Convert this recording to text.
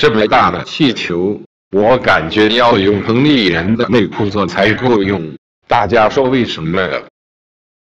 这么大的气球我感觉要用彭丽人的内裤做才够用。大家说为什么